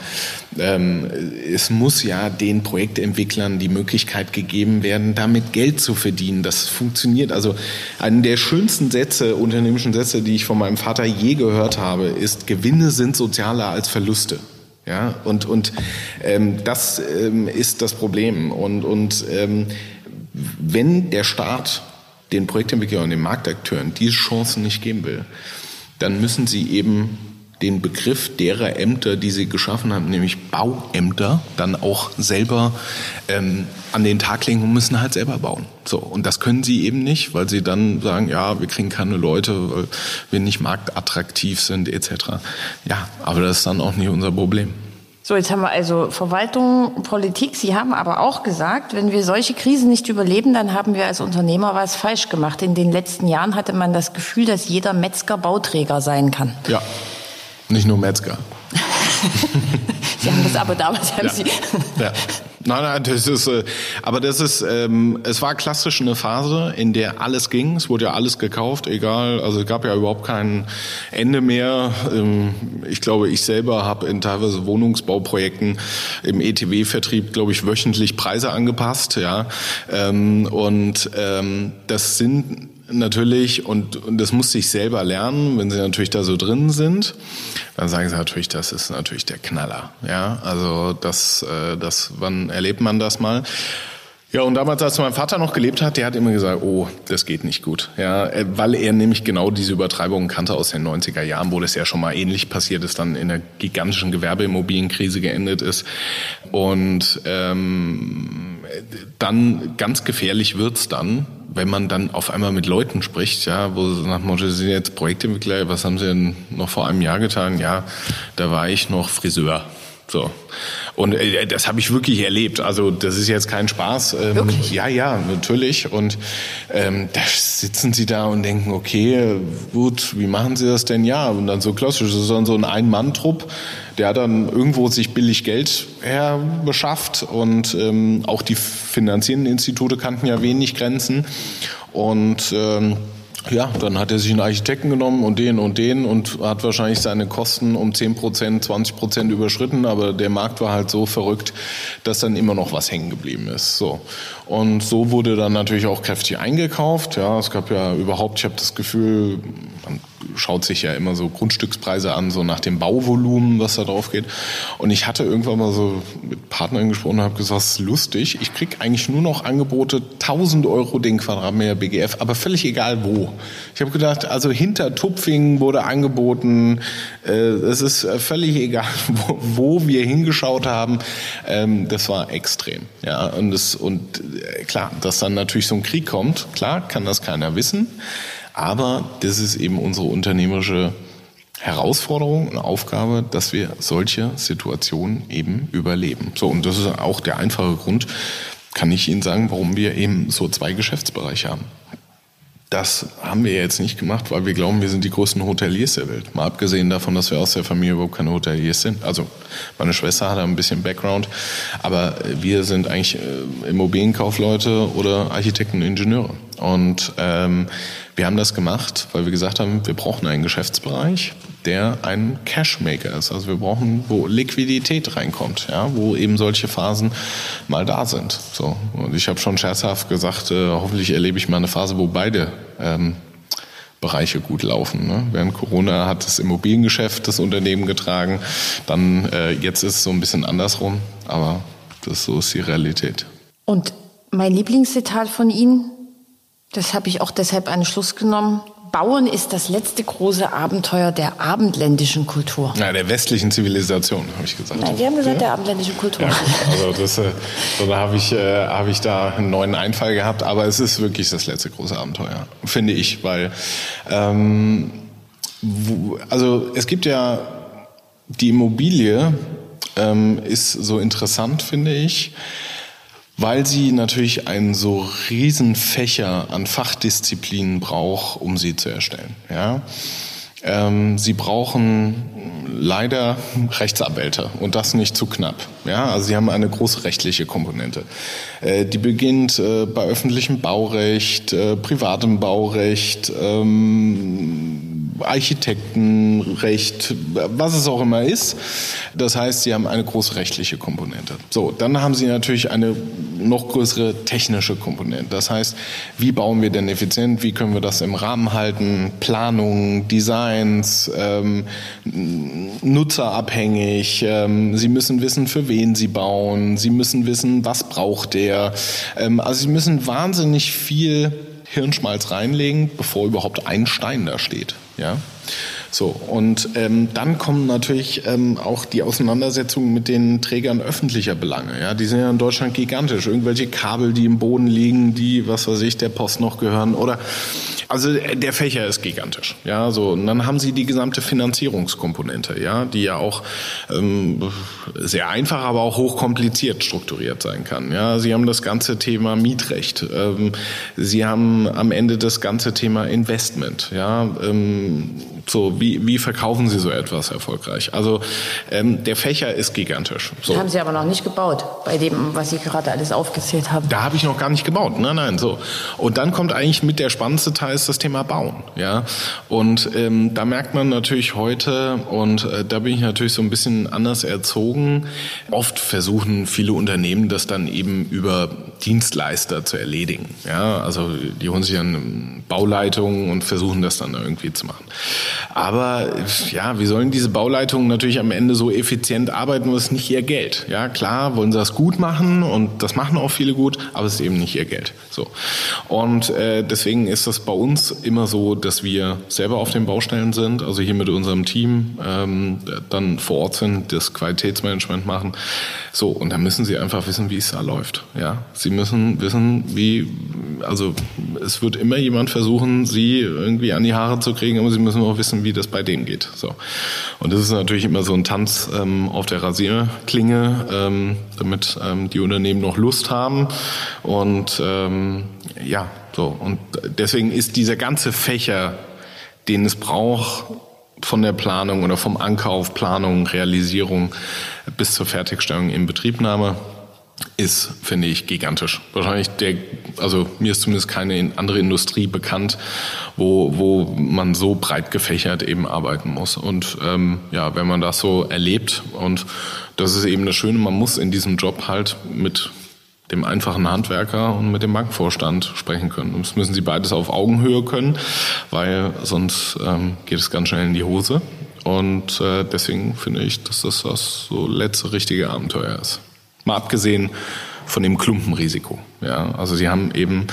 Ähm, es muss ja den Projektentwicklern die Möglichkeit gegeben werden, damit Geld zu verdienen. Das funktioniert. Also einen der schönsten Sätze, unternehmischen Sätze, die ich von meinem Vater je gehört habe, ist, Gewinne sind sozialer als Verluste. Ja, und, und ähm, das ähm, ist das Problem. Und, und ähm, wenn der Staat den Projektentwicklern und den Marktakteuren diese Chancen nicht geben will, dann müssen sie eben den Begriff derer Ämter, die sie geschaffen haben, nämlich Bauämter, dann auch selber ähm, an den Tag legen und müssen halt selber bauen. So und das können sie eben nicht, weil sie dann sagen, ja, wir kriegen keine Leute, weil wir nicht marktattraktiv sind etc. Ja, aber das ist dann auch nicht unser Problem. So, jetzt haben wir also Verwaltung, Politik. Sie haben aber auch gesagt, wenn wir solche Krisen nicht überleben, dann haben wir als Unternehmer was falsch gemacht. In den letzten Jahren hatte man das Gefühl, dass jeder Metzger Bauträger sein kann. Ja. Nicht nur Metzger. Sie haben das aber damals haben ja. Sie. Ja. Nein, nein, das ist, äh, aber das ist, ähm, es war klassisch eine Phase, in der alles ging. Es wurde ja alles gekauft, egal. Also es gab ja überhaupt kein Ende mehr. Ähm, ich glaube, ich selber habe in teilweise Wohnungsbauprojekten im ETW-Vertrieb, glaube ich, wöchentlich Preise angepasst. Ja, ähm, und ähm, das sind natürlich, und, und das musste ich selber lernen, wenn sie natürlich da so drin sind, dann sagen sie natürlich, das ist natürlich der Knaller. Ja, also das, äh, das, wann erlebt man das mal? Ja, und damals, als mein Vater noch gelebt hat, der hat immer gesagt, oh, das geht nicht gut. Ja, äh, weil er nämlich genau diese Übertreibungen kannte aus den 90er Jahren, wo das ja schon mal ähnlich passiert ist, dann in einer gigantischen Gewerbeimmobilienkrise geendet ist. Und ähm, dann ganz gefährlich wird's dann, wenn man dann auf einmal mit Leuten spricht, ja, wo nach Motto, Sie sind jetzt Projektentwickler, was haben Sie denn noch vor einem Jahr getan? Ja, da war ich noch Friseur. So. Und äh, das habe ich wirklich erlebt. Also das ist jetzt kein Spaß. Ähm, wirklich? Ja, ja, natürlich. Und ähm, da sitzen sie da und denken, okay, gut, wie machen sie das denn? Ja, und dann so klassisch, das ist dann so ein Ein-Mann-Trupp, der dann irgendwo sich billig Geld her beschafft und ähm, auch die finanzierenden Institute kannten ja wenig Grenzen. Und ähm, ja, dann hat er sich einen Architekten genommen und den und den und hat wahrscheinlich seine Kosten um 10 Prozent, 20 Prozent überschritten, aber der Markt war halt so verrückt, dass dann immer noch was hängen geblieben ist. So. Und so wurde dann natürlich auch kräftig eingekauft. Ja, es gab ja überhaupt, ich habe das Gefühl, schaut sich ja immer so Grundstückspreise an, so nach dem Bauvolumen, was da drauf geht. Und ich hatte irgendwann mal so mit Partnern gesprochen und habe gesagt, lustig, ich krieg eigentlich nur noch Angebote 1000 Euro den Quadratmeter BGF, aber völlig egal wo. Ich habe gedacht, also hinter Tupfingen wurde angeboten, äh, es ist völlig egal, wo, wo wir hingeschaut haben. Ähm, das war extrem. Ja, und, das, und äh, klar, dass dann natürlich so ein Krieg kommt, klar, kann das keiner wissen. Aber das ist eben unsere unternehmerische Herausforderung und Aufgabe, dass wir solche Situationen eben überleben. So, und das ist auch der einfache Grund, kann ich Ihnen sagen, warum wir eben so zwei Geschäftsbereiche haben. Das haben wir jetzt nicht gemacht, weil wir glauben, wir sind die größten Hoteliers der Welt. Mal abgesehen davon, dass wir aus der Familie überhaupt keine Hoteliers sind. Also meine Schwester hat ein bisschen Background, aber wir sind eigentlich äh, Immobilienkaufleute oder Architekten, Ingenieure. Und ähm, wir haben das gemacht, weil wir gesagt haben, wir brauchen einen Geschäftsbereich, der ein Cashmaker ist. Also wir brauchen, wo Liquidität reinkommt, ja, wo eben solche Phasen mal da sind. So und ich habe schon scherzhaft gesagt, äh, hoffentlich erlebe ich mal eine Phase, wo beide ähm, Bereiche gut laufen. Ne? Während Corona hat das Immobiliengeschäft das Unternehmen getragen, dann äh, jetzt ist es so ein bisschen andersrum, aber das so ist die Realität. Und mein Lieblingszitat von Ihnen, das habe ich auch deshalb an den Schluss genommen. Bauen ist das letzte große Abenteuer der abendländischen Kultur. Ja, der westlichen Zivilisation, habe ich gesagt. Nein, die haben gesagt, ja? der abendländischen Kultur. Ja, also das, äh, da habe ich, äh, hab ich da einen neuen Einfall gehabt, aber es ist wirklich das letzte große Abenteuer, finde ich, weil ähm, wo, also es gibt ja die Immobilie ähm, ist so interessant, finde ich weil sie natürlich einen so riesen Fächer an Fachdisziplinen braucht, um sie zu erstellen. Ja? Ähm, sie brauchen leider Rechtsanwälte und das nicht zu knapp. Ja, also sie haben eine große rechtliche Komponente. Äh, die beginnt äh, bei öffentlichem Baurecht, äh, privatem Baurecht, ähm, Architektenrecht, was es auch immer ist. Das heißt, sie haben eine große rechtliche Komponente. So, dann haben sie natürlich eine noch größere technische Komponente. Das heißt, wie bauen wir denn effizient? Wie können wir das im Rahmen halten? Planung, Designs, ähm, nutzerabhängig. Ähm, sie müssen wissen, für wen sie bauen. Sie müssen wissen, was braucht der. Ähm, also sie müssen wahnsinnig viel Hirnschmalz reinlegen, bevor überhaupt ein Stein da steht. Ja. So, und ähm, dann kommen natürlich ähm, auch die Auseinandersetzungen mit den Trägern öffentlicher Belange. Ja, die sind ja in Deutschland gigantisch. Irgendwelche Kabel, die im Boden liegen, die, was weiß ich, der Post noch gehören oder also der Fächer ist gigantisch. Ja, so und dann haben Sie die gesamte Finanzierungskomponente, ja, die ja auch ähm, sehr einfach, aber auch hochkompliziert strukturiert sein kann. Ja, Sie haben das ganze Thema Mietrecht. Ähm, Sie haben am Ende das ganze Thema Investment. Ja, ähm, so wie wie verkaufen Sie so etwas erfolgreich? Also ähm, der Fächer ist gigantisch. So. haben Sie aber noch nicht gebaut bei dem, was Sie gerade alles aufgezählt haben. Da habe ich noch gar nicht gebaut. Nein, nein, so. Und dann kommt eigentlich mit der spannendste Teil ist das Thema Bauen. Ja? Und ähm, da merkt man natürlich heute, und äh, da bin ich natürlich so ein bisschen anders erzogen, oft versuchen viele Unternehmen das dann eben über Dienstleister zu erledigen. Ja? Also die holen sich dann Bauleitungen und versuchen das dann irgendwie zu machen. Aber ja, wie sollen diese Bauleitungen natürlich am Ende so effizient arbeiten, das ist nicht ihr Geld. Ja, klar wollen sie das gut machen und das machen auch viele gut, aber es ist eben nicht ihr Geld. So. Und äh, deswegen ist das bei uns immer so, dass wir selber auf den Baustellen sind, also hier mit unserem Team ähm, dann vor Ort sind, das Qualitätsmanagement machen. So, und da müssen sie einfach wissen, wie es da läuft. Ja, sie müssen wissen, wie, also es wird immer jemand versuchen, sie irgendwie an die Haare zu kriegen, aber sie müssen auch wissen, wie das bei denen geht. So. Und das ist natürlich immer so ein Tanz ähm, auf der Rasierklinge, ähm, damit ähm, die Unternehmen noch Lust haben. Und ähm, ja, so, und deswegen ist dieser ganze Fächer, den es braucht, von der Planung oder vom Ankauf, Planung, Realisierung bis zur Fertigstellung in Betriebnahme, ist, finde ich, gigantisch. Wahrscheinlich der, also mir ist zumindest keine andere Industrie bekannt, wo, wo man so breit gefächert eben arbeiten muss. Und ähm, ja, wenn man das so erlebt und das ist eben das Schöne, man muss in diesem Job halt mit dem einfachen Handwerker und mit dem Bankvorstand sprechen können. Das müssen sie beides auf Augenhöhe können, weil sonst ähm, geht es ganz schnell in die Hose. Und äh, deswegen finde ich, dass das das so letzte richtige Abenteuer ist. Mal abgesehen von dem Klumpenrisiko. Ja, also sie haben eben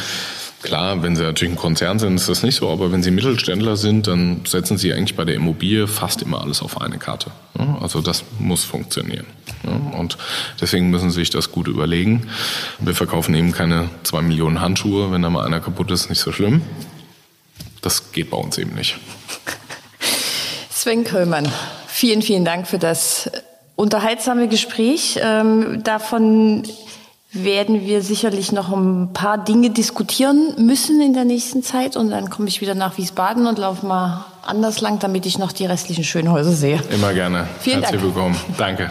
Klar, wenn Sie natürlich ein Konzern sind, ist das nicht so, aber wenn Sie Mittelständler sind, dann setzen Sie eigentlich bei der Immobilie fast immer alles auf eine Karte. Also das muss funktionieren. Und deswegen müssen Sie sich das gut überlegen. Wir verkaufen eben keine zwei Millionen Handschuhe, wenn da mal einer kaputt ist, nicht so schlimm. Das geht bei uns eben nicht. Sven Köllmann, vielen, vielen Dank für das unterhaltsame Gespräch. Ähm, davon werden wir sicherlich noch ein paar Dinge diskutieren müssen in der nächsten Zeit. Und dann komme ich wieder nach Wiesbaden und laufe mal anders lang, damit ich noch die restlichen schönen Häuser sehe. Immer gerne. Vielen Herzlich Dank. willkommen. Danke.